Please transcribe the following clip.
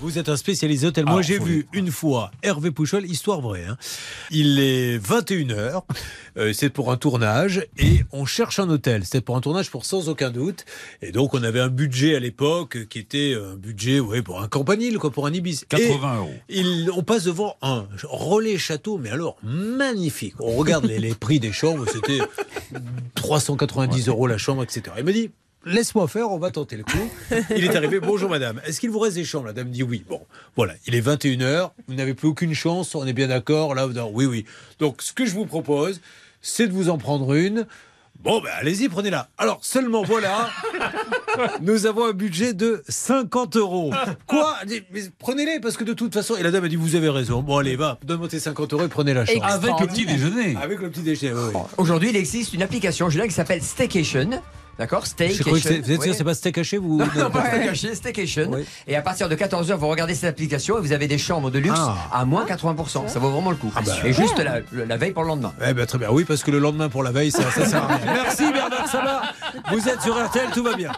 vous êtes un spécialiste hôtel. Moi, Alors, j'ai vu les- une fois Hervé Pouchol, histoire vraie. hein. Il est 21h, euh, c'est pour un tournage, et on cherche un hôtel. C'était pour un tournage pour sans aucun doute. Et donc, on avait un budget à l'époque qui était un budget ouais, pour un campanile, quoi, pour un Ibis. 80 euros. Il, on passe devant un relais château, mais alors magnifique. On regarde les, les prix des chambres, c'était 390 euros la chambre, etc. Il me dit. Laisse-moi faire, on va tenter le coup. Il est arrivé, bonjour madame, est-ce qu'il vous reste des chambres La dame dit oui. Bon, voilà, il est 21h, vous n'avez plus aucune chance, on est bien d'accord, là, dites, oui, oui. Donc, ce que je vous propose, c'est de vous en prendre une. Bon, ben allez-y, prenez-la. Alors, seulement voilà, nous avons un budget de 50 euros. Quoi? Mais Prenez-les, parce que de toute façon, et la dame a dit, vous avez raison. Bon, allez, va, donne-moi tes 50 euros et prenez la chambre. Avec le petit déjeuner. Avec le petit déjeuner, oui, oui. Aujourd'hui, il existe une application, Julien, qui s'appelle Staycation. D'accord? C'est- vous êtes sûr, Oui. c'est pas steak haché vous Non, non, pas Staycation, Staycation. Oui. Et à partir de 14h, vous regardez cette application et vous avez des chambres de luxe Ah. à moins 80%. Ça vaut vraiment le coup. bah. et juste la, la veille pour le lendemain. Eh ben, très bien, oui, parce que le lendemain pour la veille, ça, ça sert à rien. Merci Bernard Sabat. Vous êtes sur RTL, tout va bien.